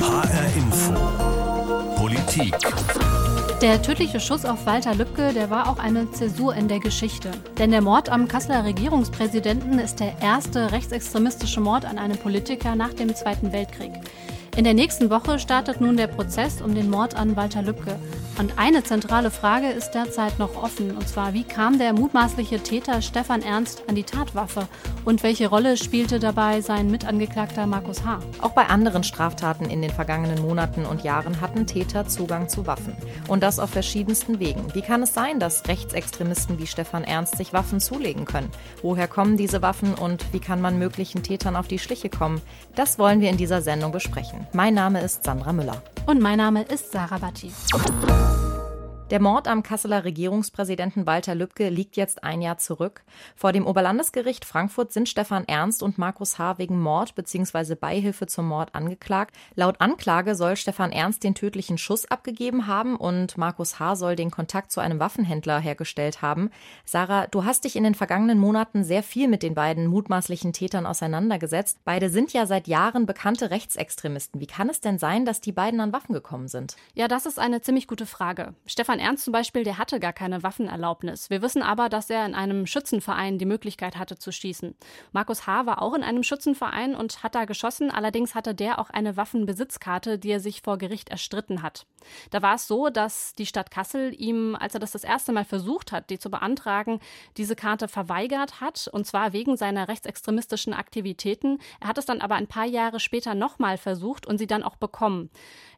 HR Info. Politik. Der tödliche Schuss auf Walter Lübcke, der war auch eine Zäsur in der Geschichte. Denn der Mord am Kasseler Regierungspräsidenten ist der erste rechtsextremistische Mord an einem Politiker nach dem Zweiten Weltkrieg. In der nächsten Woche startet nun der Prozess um den Mord an Walter Lübcke. Und eine zentrale Frage ist derzeit noch offen, und zwar, wie kam der mutmaßliche Täter Stefan Ernst an die Tatwaffe und welche Rolle spielte dabei sein Mitangeklagter Markus H.? Auch bei anderen Straftaten in den vergangenen Monaten und Jahren hatten Täter Zugang zu Waffen. Und das auf verschiedensten Wegen. Wie kann es sein, dass Rechtsextremisten wie Stefan Ernst sich Waffen zulegen können? Woher kommen diese Waffen und wie kann man möglichen Tätern auf die Schliche kommen? Das wollen wir in dieser Sendung besprechen. Mein Name ist Sandra Müller. Und mein Name ist Sarah Batti. Der Mord am Kasseler Regierungspräsidenten Walter Lübcke liegt jetzt ein Jahr zurück. Vor dem Oberlandesgericht Frankfurt sind Stefan Ernst und Markus H. wegen Mord bzw. Beihilfe zum Mord angeklagt. Laut Anklage soll Stefan Ernst den tödlichen Schuss abgegeben haben und Markus H. soll den Kontakt zu einem Waffenhändler hergestellt haben. Sarah, du hast dich in den vergangenen Monaten sehr viel mit den beiden mutmaßlichen Tätern auseinandergesetzt. Beide sind ja seit Jahren bekannte Rechtsextremisten. Wie kann es denn sein, dass die beiden an Waffen gekommen sind? Ja, das ist eine ziemlich gute Frage. Stefan Ernst zum Beispiel, der hatte gar keine Waffenerlaubnis. Wir wissen aber, dass er in einem Schützenverein die Möglichkeit hatte zu schießen. Markus H. war auch in einem Schützenverein und hat da geschossen. Allerdings hatte der auch eine Waffenbesitzkarte, die er sich vor Gericht erstritten hat. Da war es so, dass die Stadt Kassel ihm, als er das das erste Mal versucht hat, die zu beantragen, diese Karte verweigert hat, und zwar wegen seiner rechtsextremistischen Aktivitäten. Er hat es dann aber ein paar Jahre später nochmal versucht und sie dann auch bekommen.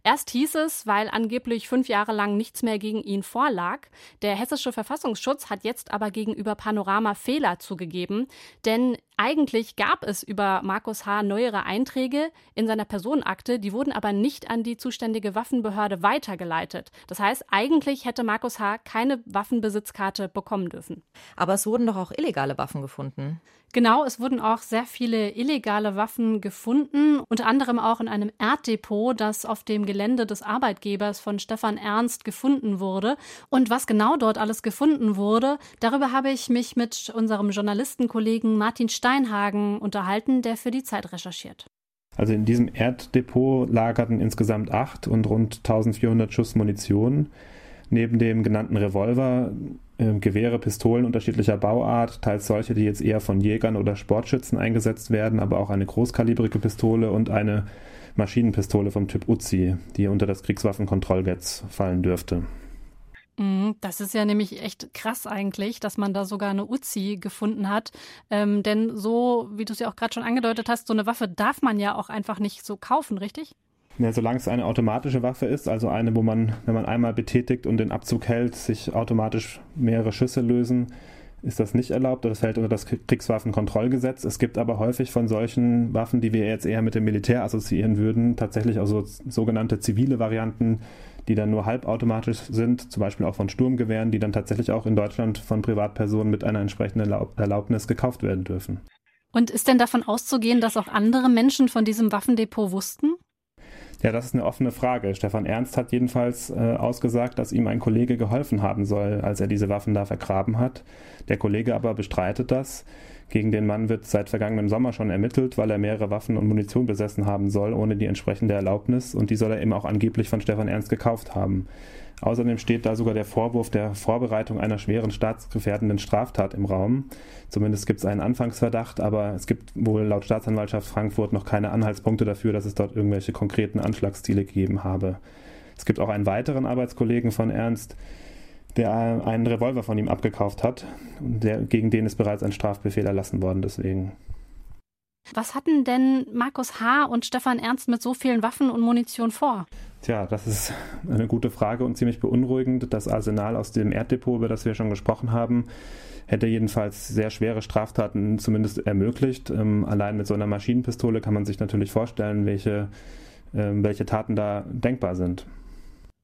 Erst hieß es, weil angeblich fünf Jahre lang nichts mehr gegen ihn vorlag. Der hessische Verfassungsschutz hat jetzt aber gegenüber Panorama Fehler zugegeben, denn eigentlich gab es über Markus H. neuere Einträge in seiner Personenakte, die wurden aber nicht an die zuständige Waffenbehörde weitergeleitet. Das heißt, eigentlich hätte Markus H. keine Waffenbesitzkarte bekommen dürfen. Aber es wurden doch auch illegale Waffen gefunden. Genau, es wurden auch sehr viele illegale Waffen gefunden, unter anderem auch in einem Erddepot, das auf dem Gelände des Arbeitgebers von Stefan Ernst gefunden wurde. Und was genau dort alles gefunden wurde, darüber habe ich mich mit unserem Journalistenkollegen Martin Steinhagen unterhalten, der für die Zeit recherchiert. Also in diesem Erddepot lagerten insgesamt acht und rund 1400 Schuss Munition. Neben dem genannten Revolver Gewehre, Pistolen unterschiedlicher Bauart, teils solche, die jetzt eher von Jägern oder Sportschützen eingesetzt werden, aber auch eine großkalibrige Pistole und eine Maschinenpistole vom Typ Uzi, die unter das Kriegswaffenkontrollgesetz fallen dürfte. Mhm, das ist ja nämlich echt krass eigentlich, dass man da sogar eine Uzi gefunden hat. Ähm, denn so, wie du es ja auch gerade schon angedeutet hast, so eine Waffe darf man ja auch einfach nicht so kaufen, richtig? Ja, solange es eine automatische Waffe ist, also eine, wo man, wenn man einmal betätigt und den Abzug hält, sich automatisch mehrere Schüsse lösen, ist das nicht erlaubt. Das fällt unter das Kriegswaffenkontrollgesetz. Es gibt aber häufig von solchen Waffen, die wir jetzt eher mit dem Militär assoziieren würden, tatsächlich also sogenannte zivile Varianten, die dann nur halbautomatisch sind, zum Beispiel auch von Sturmgewehren, die dann tatsächlich auch in Deutschland von Privatpersonen mit einer entsprechenden Erlaubnis gekauft werden dürfen. Und ist denn davon auszugehen, dass auch andere Menschen von diesem Waffendepot wussten? Ja, das ist eine offene Frage. Stefan Ernst hat jedenfalls äh, ausgesagt, dass ihm ein Kollege geholfen haben soll, als er diese Waffen da vergraben hat. Der Kollege aber bestreitet das. Gegen den Mann wird seit vergangenem Sommer schon ermittelt, weil er mehrere Waffen und Munition besessen haben soll, ohne die entsprechende Erlaubnis. Und die soll er eben auch angeblich von Stefan Ernst gekauft haben. Außerdem steht da sogar der Vorwurf der Vorbereitung einer schweren staatsgefährdenden Straftat im Raum. Zumindest gibt es einen Anfangsverdacht, aber es gibt wohl laut Staatsanwaltschaft Frankfurt noch keine Anhaltspunkte dafür, dass es dort irgendwelche konkreten Anschlagsziele gegeben habe. Es gibt auch einen weiteren Arbeitskollegen von Ernst, der einen Revolver von ihm abgekauft hat, der, gegen den ist bereits ein Strafbefehl erlassen worden deswegen. Was hatten denn Markus H. und Stefan Ernst mit so vielen Waffen und Munition vor? Tja, das ist eine gute Frage und ziemlich beunruhigend. Das Arsenal aus dem Erddepot, über das wir schon gesprochen haben, hätte jedenfalls sehr schwere Straftaten zumindest ermöglicht. Ähm, allein mit so einer Maschinenpistole kann man sich natürlich vorstellen, welche, ähm, welche Taten da denkbar sind.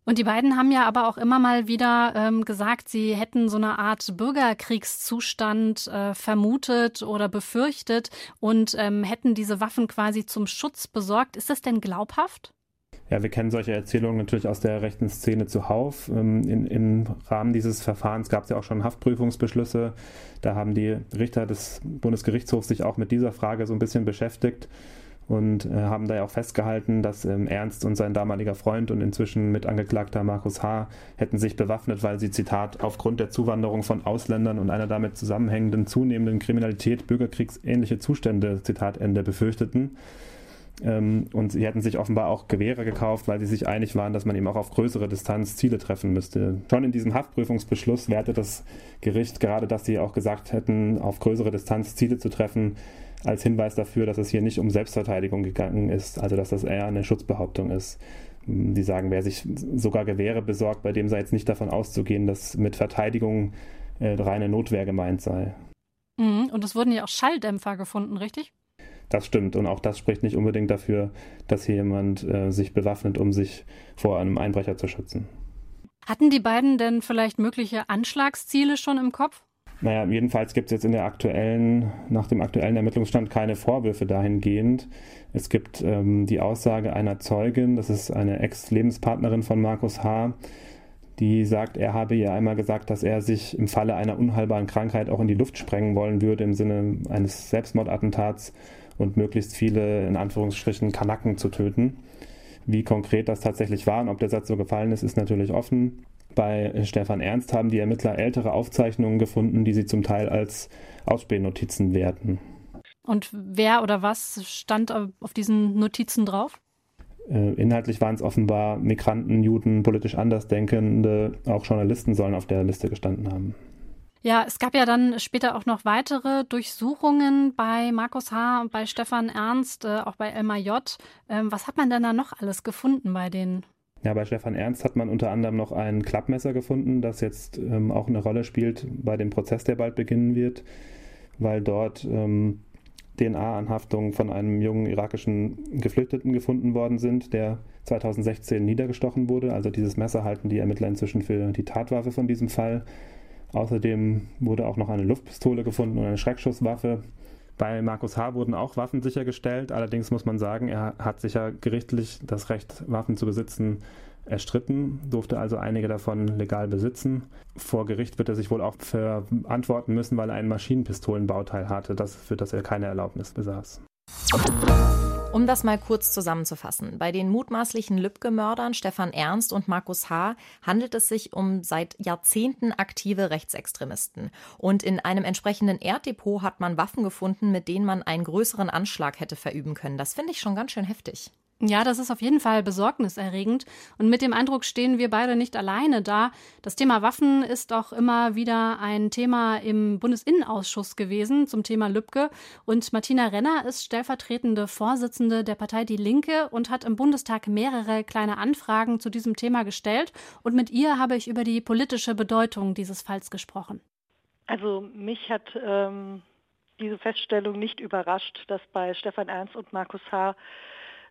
Und die beiden haben ja aber auch immer mal wieder ähm, gesagt, sie hätten so eine Art Bürgerkriegszustand äh, vermutet oder befürchtet und ähm, hätten diese Waffen quasi zum Schutz besorgt. Ist das denn glaubhaft? Ja, wir kennen solche Erzählungen natürlich aus der rechten Szene zuhauf. Ähm, in, Im Rahmen dieses Verfahrens gab es ja auch schon Haftprüfungsbeschlüsse. Da haben die Richter des Bundesgerichtshofs sich auch mit dieser Frage so ein bisschen beschäftigt und äh, haben da ja auch festgehalten, dass ähm, Ernst und sein damaliger Freund und inzwischen Mitangeklagter Markus H. hätten sich bewaffnet, weil sie, Zitat, aufgrund der Zuwanderung von Ausländern und einer damit zusammenhängenden zunehmenden Kriminalität bürgerkriegsähnliche Zustände, Zitat Ende, befürchteten. Ähm, und sie hätten sich offenbar auch Gewehre gekauft, weil sie sich einig waren, dass man eben auch auf größere Distanz Ziele treffen müsste. Schon in diesem Haftprüfungsbeschluss wehrte das Gericht gerade, dass sie auch gesagt hätten, auf größere Distanz Ziele zu treffen, als Hinweis dafür, dass es hier nicht um Selbstverteidigung gegangen ist, also dass das eher eine Schutzbehauptung ist. Die sagen, wer sich sogar Gewehre besorgt, bei dem sei jetzt nicht davon auszugehen, dass mit Verteidigung äh, reine Notwehr gemeint sei. Mhm. Und es wurden ja auch Schalldämpfer gefunden, richtig? Das stimmt. Und auch das spricht nicht unbedingt dafür, dass hier jemand äh, sich bewaffnet, um sich vor einem Einbrecher zu schützen. Hatten die beiden denn vielleicht mögliche Anschlagsziele schon im Kopf? Naja, jedenfalls gibt es jetzt in der aktuellen, nach dem aktuellen Ermittlungsstand keine Vorwürfe dahingehend. Es gibt ähm, die Aussage einer Zeugin, das ist eine Ex-Lebenspartnerin von Markus H., die sagt, er habe ihr einmal gesagt, dass er sich im Falle einer unheilbaren Krankheit auch in die Luft sprengen wollen würde im Sinne eines Selbstmordattentats und möglichst viele, in Anführungsstrichen, Kanaken zu töten. Wie konkret das tatsächlich war und ob der Satz so gefallen ist, ist natürlich offen. Bei Stefan Ernst haben die Ermittler ältere Aufzeichnungen gefunden, die sie zum Teil als Ausspähnotizen werten. Und wer oder was stand auf diesen Notizen drauf? Äh, inhaltlich waren es offenbar Migranten, Juden, politisch Andersdenkende, auch Journalisten sollen auf der Liste gestanden haben. Ja, es gab ja dann später auch noch weitere Durchsuchungen bei Markus H., bei Stefan Ernst, äh, auch bei Elmar J. Ähm, was hat man denn da noch alles gefunden bei denen? Ja, bei Stefan Ernst hat man unter anderem noch ein Klappmesser gefunden, das jetzt ähm, auch eine Rolle spielt bei dem Prozess, der bald beginnen wird, weil dort ähm, DNA-Anhaftungen von einem jungen irakischen Geflüchteten gefunden worden sind, der 2016 niedergestochen wurde. Also dieses Messer halten die Ermittler inzwischen für die Tatwaffe von diesem Fall. Außerdem wurde auch noch eine Luftpistole gefunden und eine Schreckschusswaffe. Bei Markus H. wurden auch Waffen sichergestellt. Allerdings muss man sagen, er hat sicher gerichtlich das Recht, Waffen zu besitzen, erstritten, durfte also einige davon legal besitzen. Vor Gericht wird er sich wohl auch verantworten müssen, weil er ein Maschinenpistolenbauteil hatte, für das er keine Erlaubnis besaß. Um das mal kurz zusammenzufassen. Bei den mutmaßlichen Lübcke-Mördern Stefan Ernst und Markus H. handelt es sich um seit Jahrzehnten aktive Rechtsextremisten. Und in einem entsprechenden Erddepot hat man Waffen gefunden, mit denen man einen größeren Anschlag hätte verüben können. Das finde ich schon ganz schön heftig. Ja, das ist auf jeden Fall besorgniserregend. Und mit dem Eindruck stehen wir beide nicht alleine da. Das Thema Waffen ist auch immer wieder ein Thema im Bundesinnenausschuss gewesen zum Thema Lübcke. Und Martina Renner ist stellvertretende Vorsitzende der Partei Die Linke und hat im Bundestag mehrere kleine Anfragen zu diesem Thema gestellt. Und mit ihr habe ich über die politische Bedeutung dieses Falls gesprochen. Also mich hat ähm, diese Feststellung nicht überrascht, dass bei Stefan Ernst und Markus H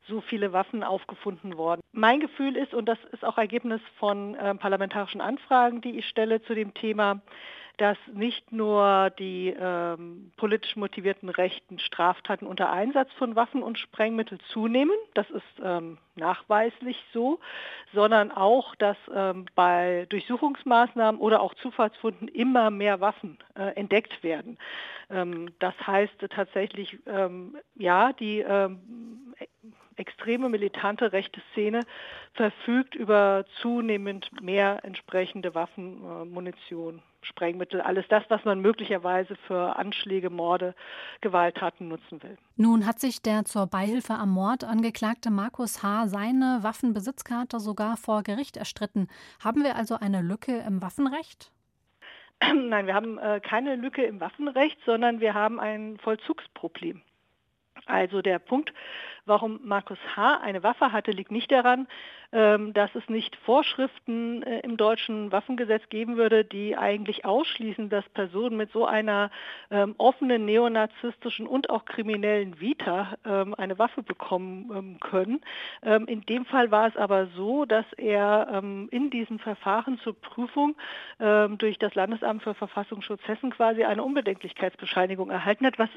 so viele Waffen aufgefunden worden. Mein Gefühl ist, und das ist auch Ergebnis von äh, parlamentarischen Anfragen, die ich stelle zu dem Thema, dass nicht nur die ähm, politisch motivierten rechten Straftaten unter Einsatz von Waffen und Sprengmitteln zunehmen, das ist ähm, nachweislich so, sondern auch, dass ähm, bei Durchsuchungsmaßnahmen oder auch Zufallsfunden immer mehr Waffen äh, entdeckt werden. Ähm, das heißt tatsächlich, ähm, ja, die ähm, extreme militante rechte Szene verfügt über zunehmend mehr entsprechende Waffen, äh, Munition, Sprengmittel, alles das, was man möglicherweise für Anschläge, Morde, Gewalttaten nutzen will. Nun hat sich der zur Beihilfe am Mord angeklagte Markus H. seine Waffenbesitzkarte sogar vor Gericht erstritten. Haben wir also eine Lücke im Waffenrecht? Nein, wir haben äh, keine Lücke im Waffenrecht, sondern wir haben ein Vollzugsproblem. Also der Punkt, warum Markus H. eine Waffe hatte, liegt nicht daran, ähm, dass es nicht Vorschriften äh, im deutschen Waffengesetz geben würde, die eigentlich ausschließen, dass Personen mit so einer ähm, offenen neonazistischen und auch kriminellen Vita ähm, eine Waffe bekommen können. in dem Fall war es aber so, dass er in diesem Verfahren zur Prüfung durch das Landesamt für Verfassungsschutz Hessen quasi eine Unbedenklichkeitsbescheinigung erhalten hat, was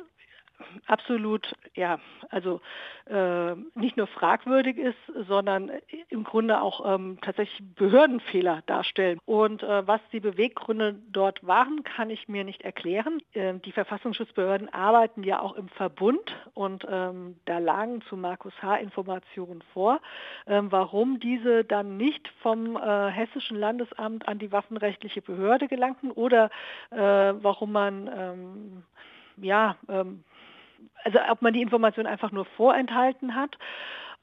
absolut, ja, also äh, nicht nur fragwürdig ist, sondern im Grunde auch ähm, tatsächlich Behördenfehler darstellen. Und äh, was die Beweggründe dort waren, kann ich mir nicht erklären. Ähm, die Verfassungsschutzbehörden arbeiten ja auch im Verbund und ähm, da lagen zu Markus H. Informationen vor, ähm, warum diese dann nicht vom äh, Hessischen Landesamt an die waffenrechtliche Behörde gelangten oder äh, warum man ähm, ja ähm, also ob man die Information einfach nur vorenthalten hat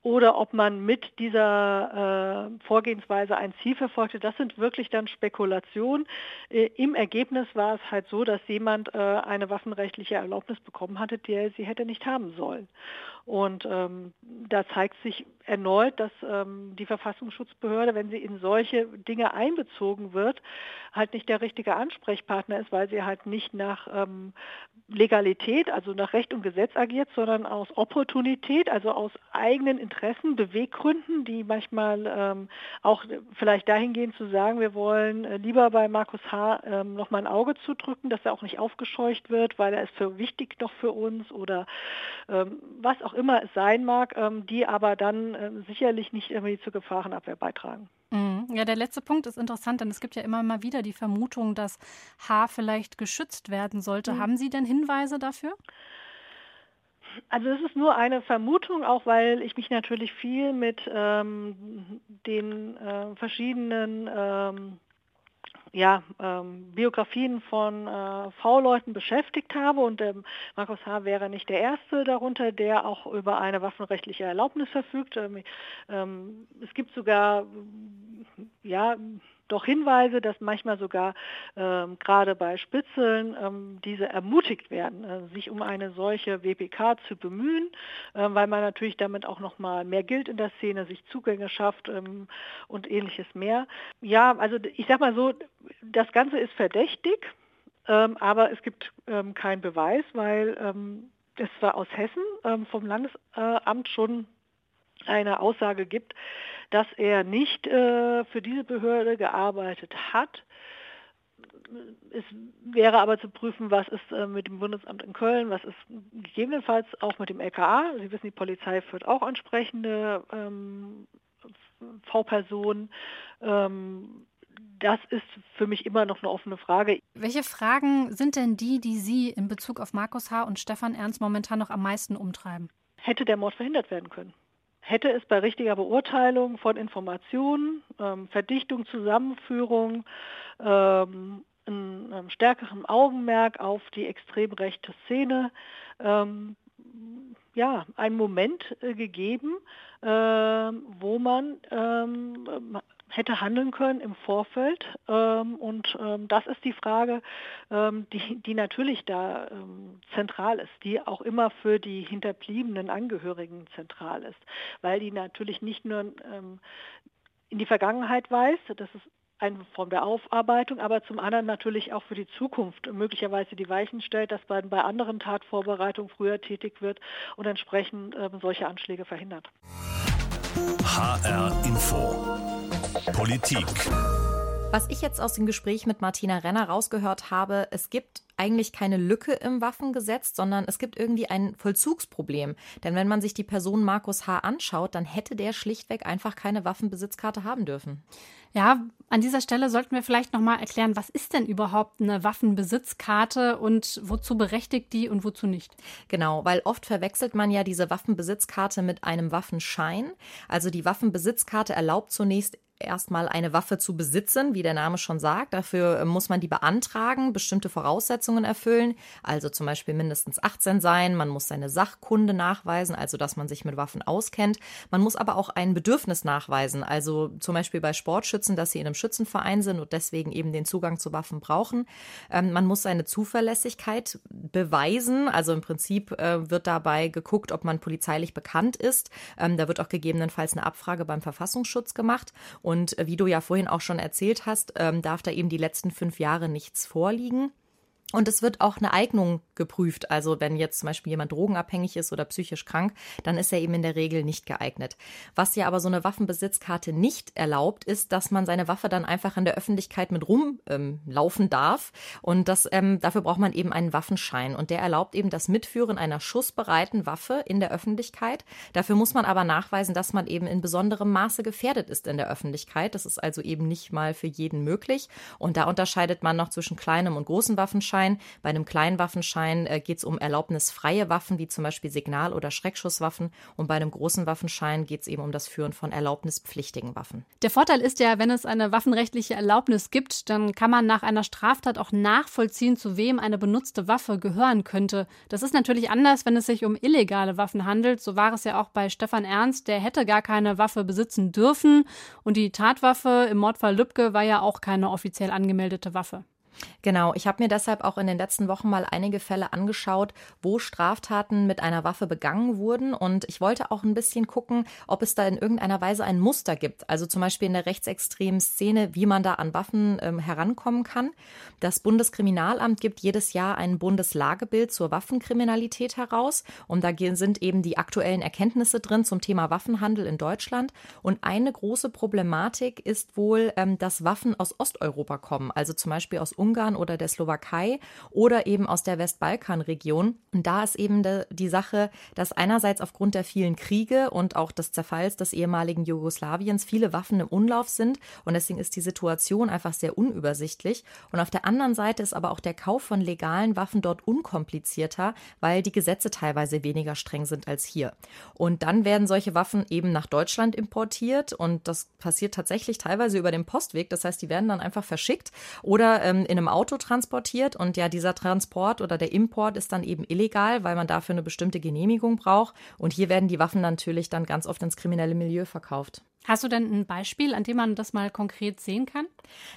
oder ob man mit dieser äh, Vorgehensweise ein Ziel verfolgte, das sind wirklich dann Spekulationen. Äh, Im Ergebnis war es halt so, dass jemand äh, eine waffenrechtliche Erlaubnis bekommen hatte, die er sie hätte nicht haben sollen. Und ähm, da zeigt sich erneut, dass ähm, die Verfassungsschutzbehörde, wenn sie in solche Dinge einbezogen wird, halt nicht der richtige Ansprechpartner ist, weil sie halt nicht nach ähm, Legalität, also nach Recht und Gesetz agiert, sondern aus Opportunität, also aus eigenen Interessen, Beweggründen, die manchmal ähm, auch vielleicht dahingehend zu sagen, wir wollen äh, lieber bei Markus H. Ähm, noch mal ein Auge zudrücken, dass er auch nicht aufgescheucht wird, weil er ist für wichtig noch für uns oder ähm, was auch immer es sein mag, ähm, die aber dann äh, sicherlich nicht irgendwie zur Gefahrenabwehr beitragen. Mhm. Ja, der letzte Punkt ist interessant, denn es gibt ja immer mal wieder die Vermutung, dass H vielleicht geschützt werden sollte. Mhm. Haben Sie denn Hinweise dafür? Also es ist nur eine Vermutung, auch weil ich mich natürlich viel mit ähm, den äh, verschiedenen ähm, ja, ähm, Biografien von äh, V-Leuten beschäftigt habe und ähm, Markus H. wäre nicht der Erste darunter, der auch über eine waffenrechtliche Erlaubnis verfügt. Ähm, ähm es gibt sogar ja, doch Hinweise, dass manchmal sogar ähm, gerade bei Spitzeln ähm, diese ermutigt werden, äh, sich um eine solche WPK zu bemühen, äh, weil man natürlich damit auch noch mal mehr gilt in der Szene, sich Zugänge schafft ähm, und ähnliches mehr. Ja, also ich sag mal so, das Ganze ist verdächtig, ähm, aber es gibt ähm, keinen Beweis, weil ähm, es zwar aus Hessen vom Landesamt schon eine Aussage gibt, dass er nicht äh, für diese Behörde gearbeitet hat. Es wäre aber zu prüfen, was ist äh, mit dem Bundesamt in Köln, was ist gegebenenfalls auch mit dem LKA. Sie wissen, die Polizei führt auch entsprechende ähm, V-Personen. Ähm, das ist für mich immer noch eine offene Frage. Welche Fragen sind denn die, die Sie in Bezug auf Markus H. und Stefan Ernst momentan noch am meisten umtreiben? Hätte der Mord verhindert werden können? Hätte es bei richtiger Beurteilung von Informationen, ähm, Verdichtung, Zusammenführung, ähm, einen, einen stärkeren Augenmerk auf die extrem rechte Szene, ähm, ja, einen Moment äh, gegeben, äh, wo man ähm, hätte handeln können im Vorfeld. Ähm, und ähm, das ist die Frage, ähm, die, die natürlich da zentral ist, die auch immer für die hinterbliebenen Angehörigen zentral ist, weil die natürlich nicht nur in die Vergangenheit weist, das ist eine Form der Aufarbeitung, aber zum anderen natürlich auch für die Zukunft möglicherweise die Weichen stellt, dass man bei anderen Tatvorbereitungen früher tätig wird und entsprechend solche Anschläge verhindert. HR Info Politik. Was ich jetzt aus dem Gespräch mit Martina Renner rausgehört habe, es gibt eigentlich keine Lücke im Waffengesetz, sondern es gibt irgendwie ein Vollzugsproblem. Denn wenn man sich die Person Markus H. anschaut, dann hätte der schlichtweg einfach keine Waffenbesitzkarte haben dürfen. Ja, an dieser Stelle sollten wir vielleicht noch mal erklären, was ist denn überhaupt eine Waffenbesitzkarte und wozu berechtigt die und wozu nicht? Genau, weil oft verwechselt man ja diese Waffenbesitzkarte mit einem Waffenschein. Also die Waffenbesitzkarte erlaubt zunächst erstmal eine Waffe zu besitzen, wie der Name schon sagt. Dafür äh, muss man die beantragen, bestimmte Voraussetzungen erfüllen, also zum Beispiel mindestens 18 sein. Man muss seine Sachkunde nachweisen, also dass man sich mit Waffen auskennt. Man muss aber auch ein Bedürfnis nachweisen, also zum Beispiel bei Sportschützen, dass sie in einem Schützenverein sind und deswegen eben den Zugang zu Waffen brauchen. Ähm, man muss seine Zuverlässigkeit beweisen, also im Prinzip äh, wird dabei geguckt, ob man polizeilich bekannt ist. Ähm, da wird auch gegebenenfalls eine Abfrage beim Verfassungsschutz gemacht. Und wie du ja vorhin auch schon erzählt hast, ähm, darf da eben die letzten fünf Jahre nichts vorliegen. Und es wird auch eine Eignung geprüft. Also wenn jetzt zum Beispiel jemand drogenabhängig ist oder psychisch krank, dann ist er eben in der Regel nicht geeignet. Was ja aber so eine Waffenbesitzkarte nicht erlaubt, ist, dass man seine Waffe dann einfach in der Öffentlichkeit mit rumlaufen ähm, darf. Und das, ähm, dafür braucht man eben einen Waffenschein. Und der erlaubt eben das Mitführen einer schussbereiten Waffe in der Öffentlichkeit. Dafür muss man aber nachweisen, dass man eben in besonderem Maße gefährdet ist in der Öffentlichkeit. Das ist also eben nicht mal für jeden möglich. Und da unterscheidet man noch zwischen kleinem und großem Waffenschein. Bei einem kleinen Waffenschein äh, geht es um erlaubnisfreie Waffen, wie zum Beispiel Signal- oder Schreckschusswaffen. Und bei einem großen Waffenschein geht es eben um das Führen von erlaubnispflichtigen Waffen. Der Vorteil ist ja, wenn es eine waffenrechtliche Erlaubnis gibt, dann kann man nach einer Straftat auch nachvollziehen, zu wem eine benutzte Waffe gehören könnte. Das ist natürlich anders, wenn es sich um illegale Waffen handelt. So war es ja auch bei Stefan Ernst. Der hätte gar keine Waffe besitzen dürfen. Und die Tatwaffe im Mordfall Lübcke war ja auch keine offiziell angemeldete Waffe. Genau, ich habe mir deshalb auch in den letzten Wochen mal einige Fälle angeschaut, wo Straftaten mit einer Waffe begangen wurden. Und ich wollte auch ein bisschen gucken, ob es da in irgendeiner Weise ein Muster gibt. Also zum Beispiel in der rechtsextremen Szene, wie man da an Waffen ähm, herankommen kann. Das Bundeskriminalamt gibt jedes Jahr ein Bundeslagebild zur Waffenkriminalität heraus. Und da sind eben die aktuellen Erkenntnisse drin zum Thema Waffenhandel in Deutschland. Und eine große Problematik ist wohl, ähm, dass Waffen aus Osteuropa kommen, also zum Beispiel aus Ungarn Ungarn oder der Slowakei oder eben aus der Westbalkanregion. Und da ist eben die Sache, dass einerseits aufgrund der vielen Kriege und auch des Zerfalls des ehemaligen Jugoslawiens viele Waffen im Umlauf sind und deswegen ist die Situation einfach sehr unübersichtlich. Und auf der anderen Seite ist aber auch der Kauf von legalen Waffen dort unkomplizierter, weil die Gesetze teilweise weniger streng sind als hier. Und dann werden solche Waffen eben nach Deutschland importiert und das passiert tatsächlich teilweise über den Postweg. Das heißt, die werden dann einfach verschickt oder ähm, in einem Auto transportiert und ja, dieser Transport oder der Import ist dann eben illegal, weil man dafür eine bestimmte Genehmigung braucht. Und hier werden die Waffen natürlich dann ganz oft ins kriminelle Milieu verkauft. Hast du denn ein Beispiel, an dem man das mal konkret sehen kann?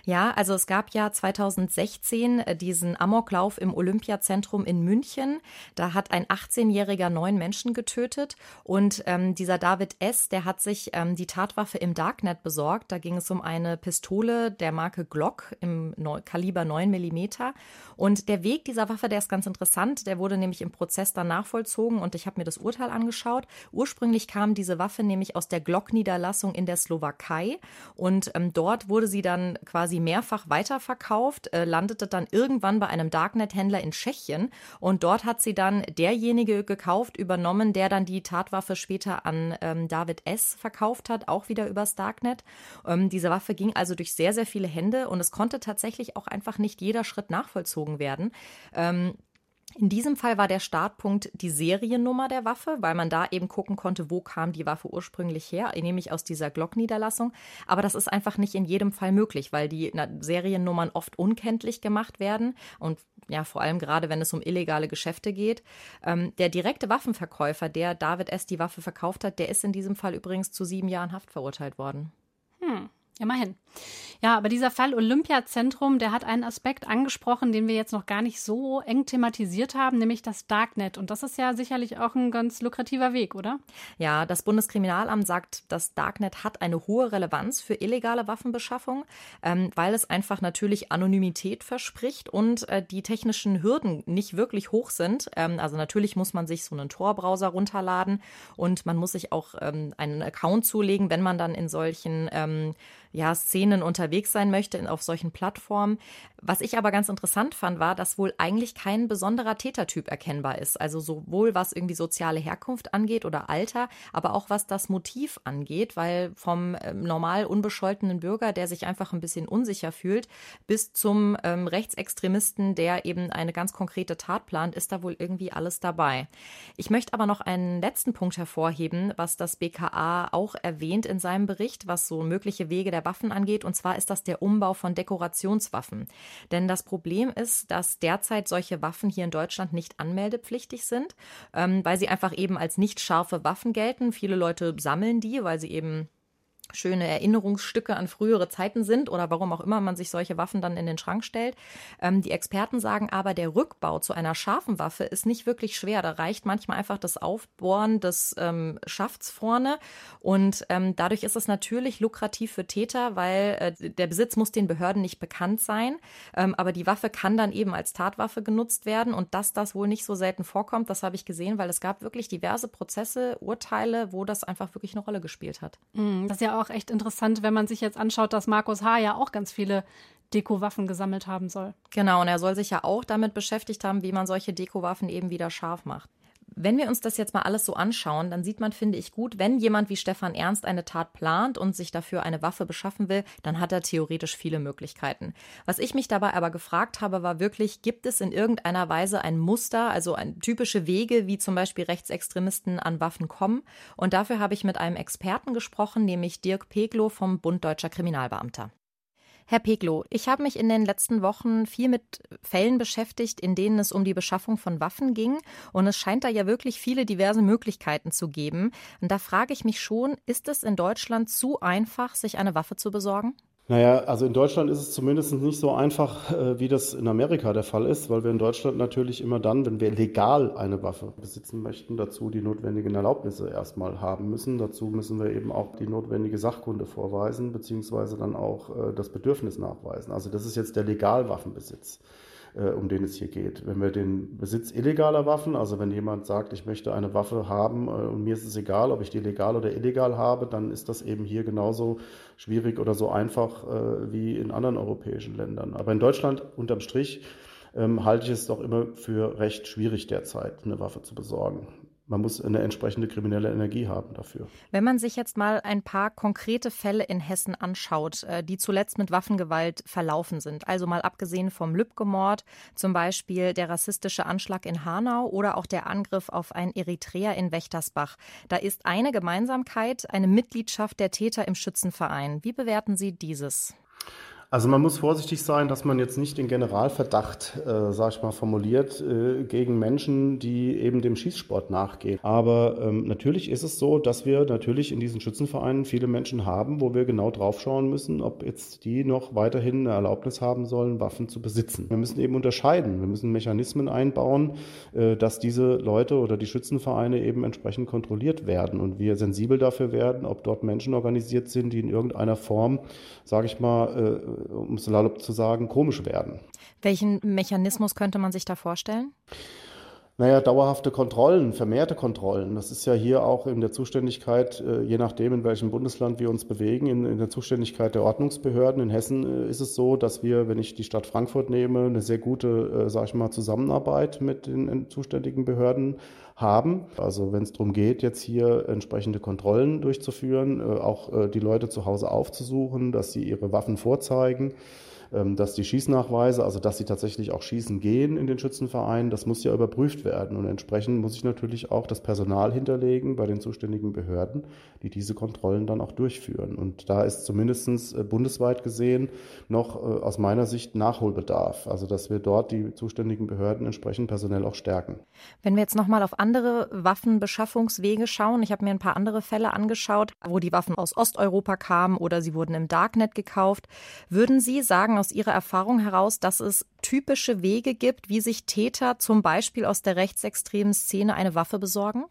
Ja, also es gab ja 2016 äh, diesen Amoklauf im Olympiazentrum in München. Da hat ein 18-Jähriger neun Menschen getötet und ähm, dieser David S., der hat sich ähm, die Tatwaffe im Darknet besorgt. Da ging es um eine Pistole der Marke Glock im Kaliber 9 mm. Und der Weg dieser Waffe, der ist ganz interessant. Der wurde nämlich im Prozess dann nachvollzogen und ich habe mir das Urteil angeschaut. Ursprünglich kam diese Waffe nämlich aus der Glock-Niederlassung in der Slowakei und ähm, dort wurde sie dann quasi mehrfach weiterverkauft, äh, landete dann irgendwann bei einem Darknet-Händler in Tschechien und dort hat sie dann derjenige gekauft, übernommen, der dann die Tatwaffe später an ähm, David S. verkauft hat, auch wieder übers Darknet. Ähm, diese Waffe ging also durch sehr, sehr viele Hände und es konnte tatsächlich auch einfach nicht jeder Schritt nachvollzogen werden. Ähm, in diesem Fall war der Startpunkt die Seriennummer der Waffe, weil man da eben gucken konnte, wo kam die Waffe ursprünglich her, nämlich aus dieser Glock-Niederlassung. Aber das ist einfach nicht in jedem Fall möglich, weil die Seriennummern oft unkenntlich gemacht werden und ja, vor allem gerade wenn es um illegale Geschäfte geht. Ähm, der direkte Waffenverkäufer, der David S. die Waffe verkauft hat, der ist in diesem Fall übrigens zu sieben Jahren Haft verurteilt worden. Hm. Immerhin. Ja, aber dieser Fall Olympiazentrum, der hat einen Aspekt angesprochen, den wir jetzt noch gar nicht so eng thematisiert haben, nämlich das Darknet. Und das ist ja sicherlich auch ein ganz lukrativer Weg, oder? Ja, das Bundeskriminalamt sagt, das Darknet hat eine hohe Relevanz für illegale Waffenbeschaffung, ähm, weil es einfach natürlich Anonymität verspricht und äh, die technischen Hürden nicht wirklich hoch sind. Ähm, also natürlich muss man sich so einen Tor-Browser runterladen und man muss sich auch ähm, einen Account zulegen, wenn man dann in solchen ähm, ja, Szenen unterwegs sein möchte auf solchen Plattformen. Was ich aber ganz interessant fand, war, dass wohl eigentlich kein besonderer Tätertyp erkennbar ist. Also sowohl was irgendwie soziale Herkunft angeht oder Alter, aber auch was das Motiv angeht, weil vom ähm, normal unbescholtenen Bürger, der sich einfach ein bisschen unsicher fühlt, bis zum ähm, Rechtsextremisten, der eben eine ganz konkrete Tat plant, ist da wohl irgendwie alles dabei. Ich möchte aber noch einen letzten Punkt hervorheben, was das BKA auch erwähnt in seinem Bericht, was so mögliche Wege der der Waffen angeht. Und zwar ist das der Umbau von Dekorationswaffen. Denn das Problem ist, dass derzeit solche Waffen hier in Deutschland nicht anmeldepflichtig sind, ähm, weil sie einfach eben als nicht scharfe Waffen gelten. Viele Leute sammeln die, weil sie eben schöne Erinnerungsstücke an frühere Zeiten sind oder warum auch immer man sich solche Waffen dann in den Schrank stellt. Ähm, die Experten sagen aber, der Rückbau zu einer scharfen Waffe ist nicht wirklich schwer. Da reicht manchmal einfach das Aufbohren des ähm, Schafts vorne und ähm, dadurch ist es natürlich lukrativ für Täter, weil äh, der Besitz muss den Behörden nicht bekannt sein, ähm, aber die Waffe kann dann eben als Tatwaffe genutzt werden und dass das wohl nicht so selten vorkommt, das habe ich gesehen, weil es gab wirklich diverse Prozesse, Urteile, wo das einfach wirklich eine Rolle gespielt hat. Mm, das ist ja auch echt interessant, wenn man sich jetzt anschaut, dass Markus H. ja auch ganz viele Dekowaffen gesammelt haben soll. Genau, und er soll sich ja auch damit beschäftigt haben, wie man solche Dekowaffen eben wieder scharf macht. Wenn wir uns das jetzt mal alles so anschauen, dann sieht man, finde ich gut, wenn jemand wie Stefan Ernst eine Tat plant und sich dafür eine Waffe beschaffen will, dann hat er theoretisch viele Möglichkeiten. Was ich mich dabei aber gefragt habe, war wirklich, gibt es in irgendeiner Weise ein Muster, also ein, typische Wege, wie zum Beispiel Rechtsextremisten an Waffen kommen? Und dafür habe ich mit einem Experten gesprochen, nämlich Dirk Peglo vom Bund Deutscher Kriminalbeamter. Herr Peglo, ich habe mich in den letzten Wochen viel mit Fällen beschäftigt, in denen es um die Beschaffung von Waffen ging. Und es scheint da ja wirklich viele diverse Möglichkeiten zu geben. Und da frage ich mich schon, ist es in Deutschland zu einfach, sich eine Waffe zu besorgen? Naja, also in Deutschland ist es zumindest nicht so einfach, äh, wie das in Amerika der Fall ist, weil wir in Deutschland natürlich immer dann, wenn wir legal eine Waffe besitzen möchten, dazu die notwendigen Erlaubnisse erstmal haben müssen. Dazu müssen wir eben auch die notwendige Sachkunde vorweisen, beziehungsweise dann auch äh, das Bedürfnis nachweisen. Also das ist jetzt der Legalwaffenbesitz äh, um den es hier geht. Wenn wir den Besitz illegaler Waffen, also wenn jemand sagt, ich möchte eine Waffe haben äh, und mir ist es egal, ob ich die legal oder illegal habe, dann ist das eben hier genauso schwierig oder so einfach äh, wie in anderen europäischen Ländern. Aber in Deutschland unterm Strich ähm, halte ich es doch immer für recht schwierig derzeit, eine Waffe zu besorgen man muss eine entsprechende kriminelle Energie haben dafür. Wenn man sich jetzt mal ein paar konkrete Fälle in Hessen anschaut, äh, die zuletzt mit Waffengewalt verlaufen sind, also mal abgesehen vom Lübcke-Mord, zum Beispiel der rassistische Anschlag in Hanau oder auch der Angriff auf ein Eritreer in Wächtersbach, da ist eine Gemeinsamkeit, eine Mitgliedschaft der Täter im Schützenverein. Wie bewerten Sie dieses? Also man muss vorsichtig sein, dass man jetzt nicht den Generalverdacht, äh, sag ich mal, formuliert äh, gegen Menschen, die eben dem Schießsport nachgehen. Aber ähm, natürlich ist es so, dass wir natürlich in diesen Schützenvereinen viele Menschen haben, wo wir genau draufschauen müssen, ob jetzt die noch weiterhin eine Erlaubnis haben sollen, Waffen zu besitzen. Wir müssen eben unterscheiden. Wir müssen Mechanismen einbauen, äh, dass diese Leute oder die Schützenvereine eben entsprechend kontrolliert werden und wir sensibel dafür werden, ob dort Menschen organisiert sind, die in irgendeiner Form, sage ich mal, äh, um es salopp zu sagen, komisch werden. Welchen Mechanismus könnte man sich da vorstellen? Naja, dauerhafte Kontrollen, vermehrte Kontrollen. Das ist ja hier auch in der Zuständigkeit, äh, je nachdem, in welchem Bundesland wir uns bewegen, in, in der Zuständigkeit der Ordnungsbehörden. In Hessen äh, ist es so, dass wir, wenn ich die Stadt Frankfurt nehme, eine sehr gute, äh, sag ich mal, Zusammenarbeit mit den zuständigen Behörden haben. Also wenn es darum geht, jetzt hier entsprechende Kontrollen durchzuführen, auch die Leute zu Hause aufzusuchen, dass sie ihre Waffen vorzeigen dass die Schießnachweise, also dass sie tatsächlich auch schießen gehen in den Schützenvereinen, das muss ja überprüft werden. Und entsprechend muss ich natürlich auch das Personal hinterlegen bei den zuständigen Behörden, die diese Kontrollen dann auch durchführen. Und da ist zumindest äh, bundesweit gesehen noch äh, aus meiner Sicht Nachholbedarf. Also dass wir dort die zuständigen Behörden entsprechend personell auch stärken. Wenn wir jetzt nochmal auf andere Waffenbeschaffungswege schauen, ich habe mir ein paar andere Fälle angeschaut, wo die Waffen aus Osteuropa kamen oder sie wurden im Darknet gekauft. Würden Sie sagen, aus Ihrer Erfahrung heraus, dass es typische Wege gibt, wie sich Täter zum Beispiel aus der rechtsextremen Szene eine Waffe besorgen?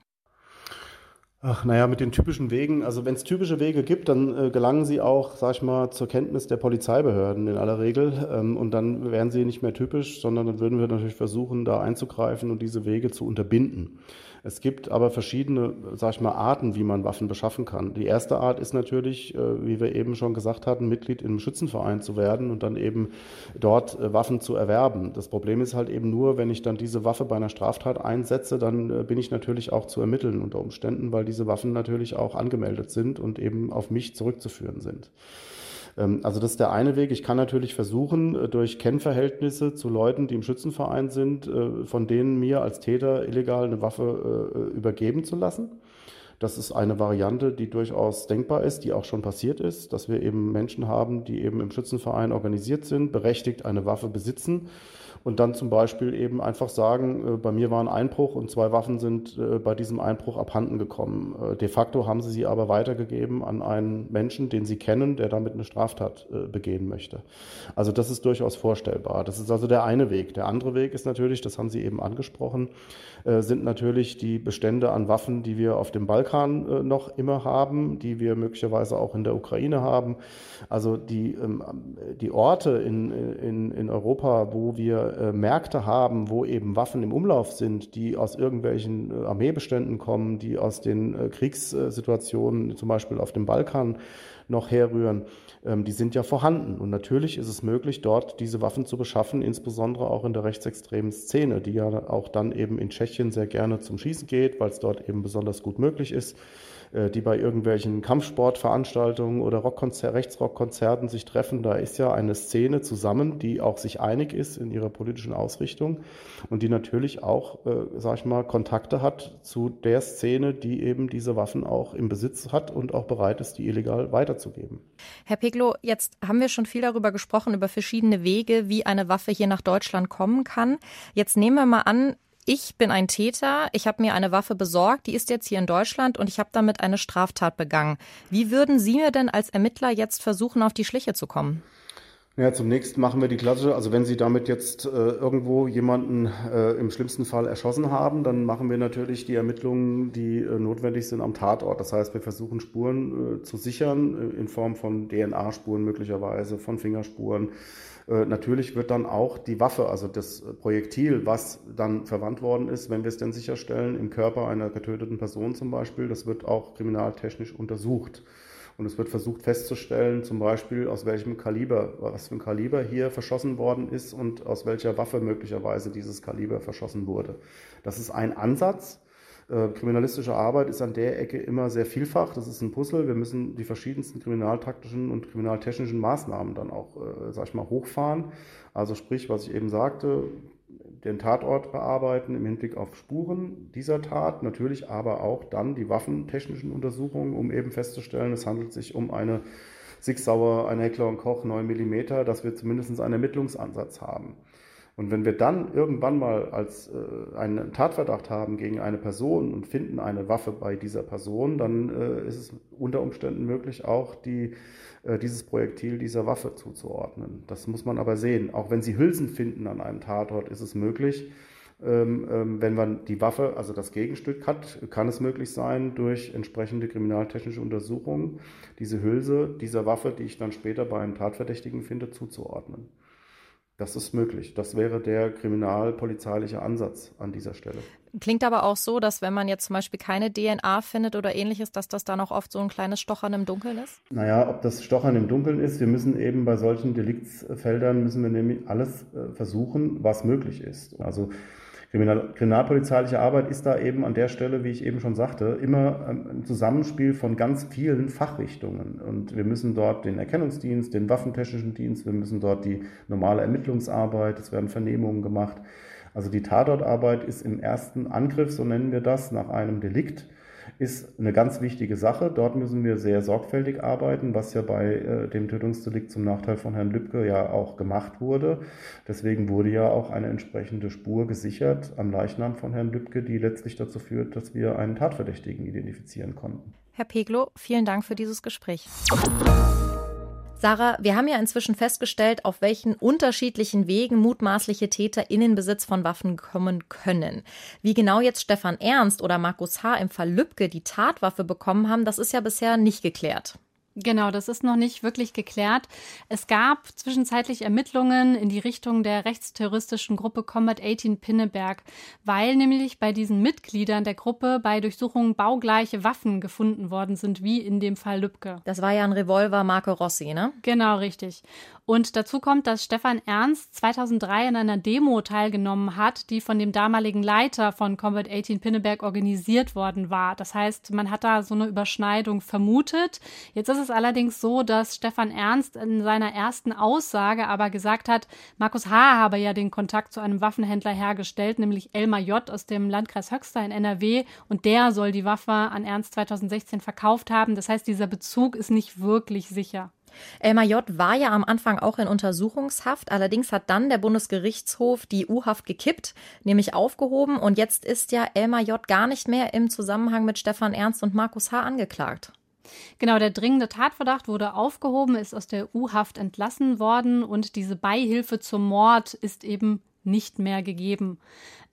Ach, naja, mit den typischen Wegen, also wenn es typische Wege gibt, dann äh, gelangen sie auch, sag ich mal, zur Kenntnis der Polizeibehörden in aller Regel. Ähm, und dann wären sie nicht mehr typisch, sondern dann würden wir natürlich versuchen, da einzugreifen und diese Wege zu unterbinden. Es gibt aber verschiedene, sag ich mal, Arten, wie man Waffen beschaffen kann. Die erste Art ist natürlich, äh, wie wir eben schon gesagt hatten, Mitglied im Schützenverein zu werden und dann eben dort äh, Waffen zu erwerben. Das Problem ist halt eben nur, wenn ich dann diese Waffe bei einer Straftat einsetze, dann äh, bin ich natürlich auch zu ermitteln unter Umständen, weil diese Waffen natürlich auch angemeldet sind und eben auf mich zurückzuführen sind. Ähm, also das ist der eine Weg. Ich kann natürlich versuchen, äh, durch Kennverhältnisse zu Leuten, die im Schützenverein sind, äh, von denen mir als Täter illegal eine Waffe äh, übergeben zu lassen. Das ist eine Variante, die durchaus denkbar ist, die auch schon passiert ist, dass wir eben Menschen haben, die eben im Schützenverein organisiert sind, berechtigt eine Waffe besitzen und dann zum Beispiel eben einfach sagen, äh, bei mir war ein Einbruch und zwei Waffen sind äh, bei diesem Einbruch abhanden gekommen. Äh, de facto haben sie sie aber weitergegeben an einen Menschen, den sie kennen, der damit eine Straftat begehen möchte. Also das ist durchaus vorstellbar. Das ist also der eine Weg. Der andere Weg ist natürlich, das haben Sie eben angesprochen, sind natürlich die Bestände an Waffen, die wir auf dem Balkan noch immer haben, die wir möglicherweise auch in der Ukraine haben. Also die, ähm, die Orte in, in, in Europa, wo wir äh, Märkte haben, wo eben Waffen im Umlauf sind, die aus irgendwelchen äh, Armeebeständen kommen, die aus den äh, Kriegssituationen, zum Beispiel auf dem Balkan, noch herrühren, ähm, die sind ja vorhanden. Und natürlich ist es möglich, dort diese Waffen zu beschaffen, insbesondere auch in der rechtsextremen Szene, die ja auch dann eben in Tschechien sehr gerne zum Schießen geht, weil es dort eben besonders gut möglich ist. Äh, die bei irgendwelchen Kampfsportveranstaltungen oder Rockkonzer Rechtsrockkonzerten sich treffen. Da ist ja eine Szene zusammen, die auch sich einig ist in ihrer politischen Ausrichtung und die natürlich auch, äh, sag ich mal, Kontakte hat zu der Szene, die eben diese Waffen auch im Besitz hat und auch bereit ist, die illegal weiterzugeben. Herr Peglo, jetzt haben wir schon viel darüber gesprochen, über verschiedene Wege, wie eine Waffe hier nach Deutschland kommen kann. Jetzt nehmen wir mal an, ich bin ein Täter, ich habe mir eine Waffe besorgt, die ist jetzt hier in Deutschland und ich habe damit eine Straftat begangen. Wie würden Sie mir denn als Ermittler jetzt versuchen, auf die Schliche zu kommen? Ja, zunächst machen wir die klassische, also wenn Sie damit jetzt äh, irgendwo jemanden äh, im schlimmsten Fall erschossen haben, dann machen wir natürlich die Ermittlungen, die äh, notwendig sind am Tatort. Das heißt, wir versuchen Spuren äh, zu sichern äh, in Form von DNA-Spuren möglicherweise, von Fingerspuren. Äh, natürlich wird dann auch die Waffe, also das Projektil, was dann verwandt worden ist, wenn wir es denn sicherstellen, im Körper einer getöteten Person zum Beispiel, das wird auch kriminaltechnisch untersucht. Und es wird versucht festzustellen, zum Beispiel aus welchem Kaliber, was für ein Kaliber hier verschossen worden ist und aus welcher Waffe möglicherweise dieses Kaliber verschossen wurde. Das ist ein Ansatz. Äh, kriminalistische Arbeit ist an der Ecke immer sehr vielfach. Das ist ein Puzzle. Wir müssen die verschiedensten kriminaltaktischen und kriminaltechnischen Maßnahmen dann auch, äh, sag ich mal, hochfahren. Also sprich, was ich eben sagte, den Tatort bearbeiten im Hinblick auf Spuren dieser Tat, natürlich aber auch dann die waffentechnischen Untersuchungen, um eben festzustellen, es handelt sich um eine Sig Sauer, eine Heckler und Koch 9 mm, dass wir zumindest einen Ermittlungsansatz haben. Und wenn wir dann irgendwann mal als äh, einen Tatverdacht haben gegen eine Person und finden eine Waffe bei dieser Person, dann äh, ist es unter Umständen möglich, auch die, äh, dieses Projektil dieser Waffe zuzuordnen. Das muss man aber sehen. Auch wenn Sie Hülsen finden an einem Tatort, ist es möglich. Ähm, ähm, wenn man die Waffe, also das Gegenstück hat, kann es möglich sein, durch entsprechende kriminaltechnische Untersuchungen diese Hülse dieser Waffe, die ich dann später bei einem Tatverdächtigen finde, zuzuordnen. Das ist möglich. Das wäre der kriminalpolizeiliche Ansatz an dieser Stelle. Klingt aber auch so, dass wenn man jetzt zum Beispiel keine DNA findet oder ähnliches, dass das dann auch oft so ein kleines Stochern im Dunkeln ist? Naja, ob das Stochern im Dunkeln ist, wir müssen eben bei solchen Deliktsfeldern müssen wir nämlich alles äh, versuchen, was möglich ist. Also Kriminal kriminalpolizeiliche Arbeit ist da eben an der Stelle, wie ich eben schon sagte, immer ein Zusammenspiel von ganz vielen Fachrichtungen. Und wir müssen dort den Erkennungsdienst, den waffentechnischen Dienst, wir müssen dort die normale Ermittlungsarbeit, es werden Vernehmungen gemacht. Also die Tatortarbeit ist im ersten Angriff, so nennen wir das, nach einem Delikt ist eine ganz wichtige Sache. Dort müssen wir sehr sorgfältig arbeiten, was ja bei äh, dem Tötungsdelikt zum Nachteil von Herrn Lübcke ja auch gemacht wurde. Deswegen wurde ja auch eine entsprechende Spur gesichert am Leichnam von Herrn Lübcke, die letztlich dazu führt, dass wir einen Tatverdächtigen identifizieren konnten. Herr Peglo, vielen Dank für dieses Gespräch. Sarah, wir haben ja inzwischen festgestellt, auf welchen unterschiedlichen Wegen mutmaßliche Täter in den Besitz von Waffen kommen können. Wie genau jetzt Stefan Ernst oder Markus H. im Fall Lübcke die Tatwaffe bekommen haben, das ist ja bisher nicht geklärt. Genau, das ist noch nicht wirklich geklärt. Es gab zwischenzeitlich Ermittlungen in die Richtung der rechtsterroristischen Gruppe Combat 18 Pinneberg, weil nämlich bei diesen Mitgliedern der Gruppe bei Durchsuchungen baugleiche Waffen gefunden worden sind, wie in dem Fall Lübcke. Das war ja ein Revolver Marco Rossi, ne? Genau, richtig. Und dazu kommt, dass Stefan Ernst 2003 an einer Demo teilgenommen hat, die von dem damaligen Leiter von Combat 18 Pinneberg organisiert worden war. Das heißt, man hat da so eine Überschneidung vermutet. Jetzt ist es es allerdings so, dass Stefan Ernst in seiner ersten Aussage aber gesagt hat, Markus H. habe ja den Kontakt zu einem Waffenhändler hergestellt, nämlich Elmar J. aus dem Landkreis Höxter in NRW und der soll die Waffe an Ernst 2016 verkauft haben. Das heißt, dieser Bezug ist nicht wirklich sicher. Elmar J. war ja am Anfang auch in Untersuchungshaft, allerdings hat dann der Bundesgerichtshof die U-Haft gekippt, nämlich aufgehoben und jetzt ist ja Elmar J. gar nicht mehr im Zusammenhang mit Stefan Ernst und Markus H. angeklagt. Genau, der dringende Tatverdacht wurde aufgehoben, ist aus der U-Haft entlassen worden und diese Beihilfe zum Mord ist eben nicht mehr gegeben.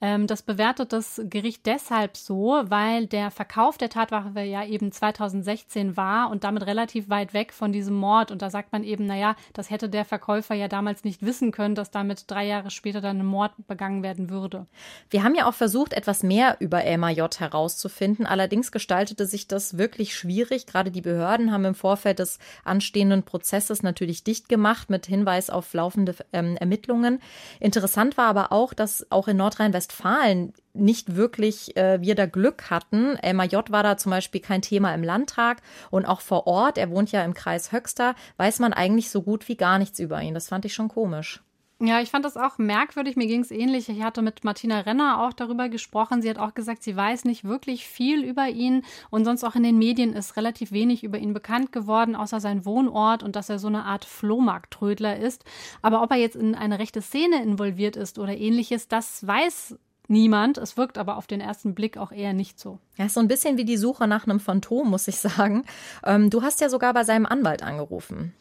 Ähm, das bewertet das Gericht deshalb so, weil der Verkauf der Tatwaffe ja eben 2016 war und damit relativ weit weg von diesem Mord. Und da sagt man eben, naja, das hätte der Verkäufer ja damals nicht wissen können, dass damit drei Jahre später dann ein Mord begangen werden würde. Wir haben ja auch versucht, etwas mehr über Elmar J. herauszufinden. Allerdings gestaltete sich das wirklich schwierig. Gerade die Behörden haben im Vorfeld des anstehenden Prozesses natürlich dicht gemacht mit Hinweis auf laufende ähm, Ermittlungen. Interessant war aber auch, dass auch in Nordrhein-Westfalen Nordrhein-Westfalen nicht wirklich äh, wir da Glück hatten. Elmar J. war da zum Beispiel kein Thema im Landtag und auch vor Ort, er wohnt ja im Kreis Höxter, weiß man eigentlich so gut wie gar nichts über ihn. Das fand ich schon komisch. Ja, ich fand das auch merkwürdig. Mir ging es ähnlich. Ich hatte mit Martina Renner auch darüber gesprochen. Sie hat auch gesagt, sie weiß nicht wirklich viel über ihn und sonst auch in den Medien ist relativ wenig über ihn bekannt geworden, außer sein Wohnort und dass er so eine Art Flohmarkttrödler ist. Aber ob er jetzt in eine rechte Szene involviert ist oder ähnliches, das weiß niemand. Es wirkt aber auf den ersten Blick auch eher nicht so. Ja, ist so ein bisschen wie die Suche nach einem Phantom, muss ich sagen. Ähm, du hast ja sogar bei seinem Anwalt angerufen.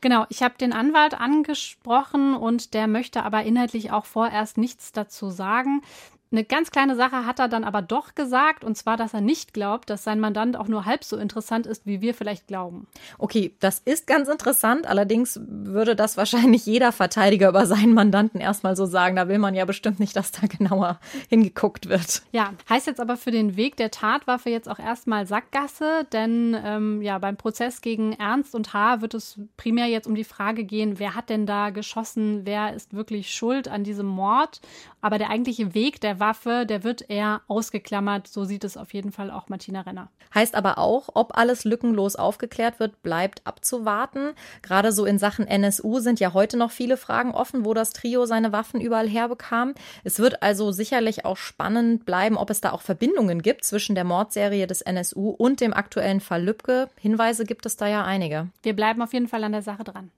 Genau, ich habe den Anwalt angesprochen und der möchte aber inhaltlich auch vorerst nichts dazu sagen. Eine ganz kleine Sache hat er dann aber doch gesagt, und zwar, dass er nicht glaubt, dass sein Mandant auch nur halb so interessant ist, wie wir vielleicht glauben. Okay, das ist ganz interessant. Allerdings würde das wahrscheinlich jeder Verteidiger über seinen Mandanten erstmal so sagen. Da will man ja bestimmt nicht, dass da genauer hingeguckt wird. Ja, heißt jetzt aber für den Weg der Tatwaffe jetzt auch erstmal Sackgasse, denn ähm, ja, beim Prozess gegen Ernst und H. wird es primär jetzt um die Frage gehen, wer hat denn da geschossen, wer ist wirklich schuld an diesem Mord. Aber der eigentliche Weg der Waffe, der wird eher ausgeklammert. So sieht es auf jeden Fall auch Martina Renner. Heißt aber auch, ob alles lückenlos aufgeklärt wird, bleibt abzuwarten. Gerade so in Sachen NSU sind ja heute noch viele Fragen offen, wo das Trio seine Waffen überall herbekam. Es wird also sicherlich auch spannend bleiben, ob es da auch Verbindungen gibt zwischen der Mordserie des NSU und dem aktuellen Fall Lübcke. Hinweise gibt es da ja einige. Wir bleiben auf jeden Fall an der Sache dran.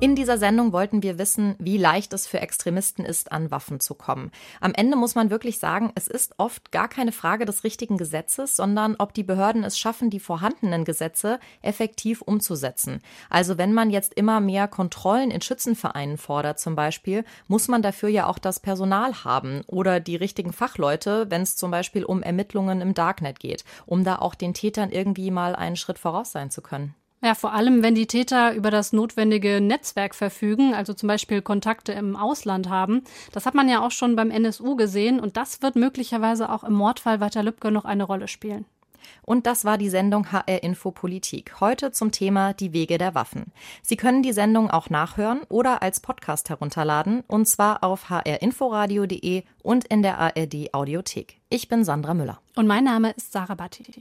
In dieser Sendung wollten wir wissen, wie leicht es für Extremisten ist, an Waffen zu kommen. Am Ende muss man wirklich sagen, es ist oft gar keine Frage des richtigen Gesetzes, sondern ob die Behörden es schaffen, die vorhandenen Gesetze effektiv umzusetzen. Also wenn man jetzt immer mehr Kontrollen in Schützenvereinen fordert zum Beispiel, muss man dafür ja auch das Personal haben oder die richtigen Fachleute, wenn es zum Beispiel um Ermittlungen im Darknet geht, um da auch den Tätern irgendwie mal einen Schritt voraus sein zu können. Ja, vor allem, wenn die Täter über das notwendige Netzwerk verfügen, also zum Beispiel Kontakte im Ausland haben. Das hat man ja auch schon beim NSU gesehen und das wird möglicherweise auch im Mordfall Walter Lübcke noch eine Rolle spielen. Und das war die Sendung HR Info Politik. Heute zum Thema die Wege der Waffen. Sie können die Sendung auch nachhören oder als Podcast herunterladen und zwar auf hrinforadio.de und in der ARD Audiothek. Ich bin Sandra Müller. Und mein Name ist Sarah Batti.